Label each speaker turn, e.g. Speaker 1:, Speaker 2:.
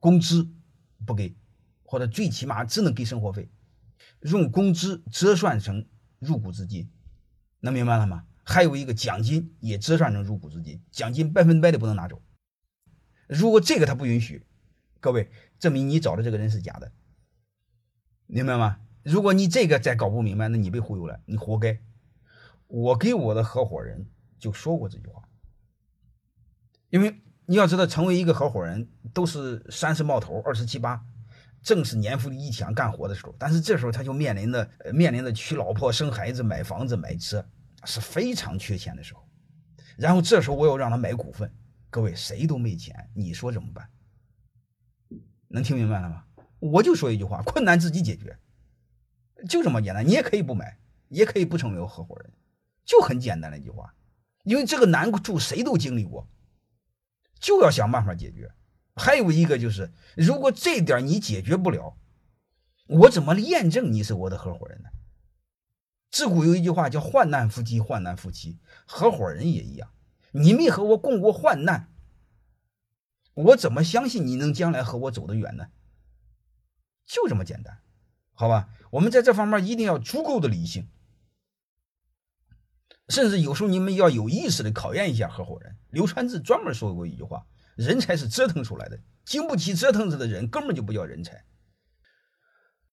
Speaker 1: 工资不给，或者最起码只能给生活费，用工资折算成入股资金，能明白了吗？还有一个奖金也折算成入股资金，奖金百分百的不能拿走。如果这个他不允许，各位证明你找的这个人是假的，明白吗？如果你这个再搞不明白，那你被忽悠了，你活该。我给我的合伙人就说过这句话，因为你要知道，成为一个合伙人都是三十冒头、二十七八，正是年富力强干活的时候。但是这时候他就面临着面临着娶老婆、生孩子、买房子、买车，是非常缺钱的时候。然后这时候我要让他买股份，各位谁都没钱，你说怎么办？能听明白了吗？我就说一句话：困难自己解决，就这么简单。你也可以不买，也可以不成为合伙人。就很简单的一句话，因为这个难处谁都经历过，就要想办法解决。还有一个就是，如果这点你解决不了，我怎么验证你是我的合伙人呢？自古有一句话叫“患难夫妻，患难夫妻”，合伙人也一样。你没和我共过患难，我怎么相信你能将来和我走得远呢？就这么简单，好吧？我们在这方面一定要足够的理性。甚至有时候你们要有意识的考验一下合伙人。刘传志专门说过一句话：“人才是折腾出来的，经不起折腾着的人根本就不叫人才。”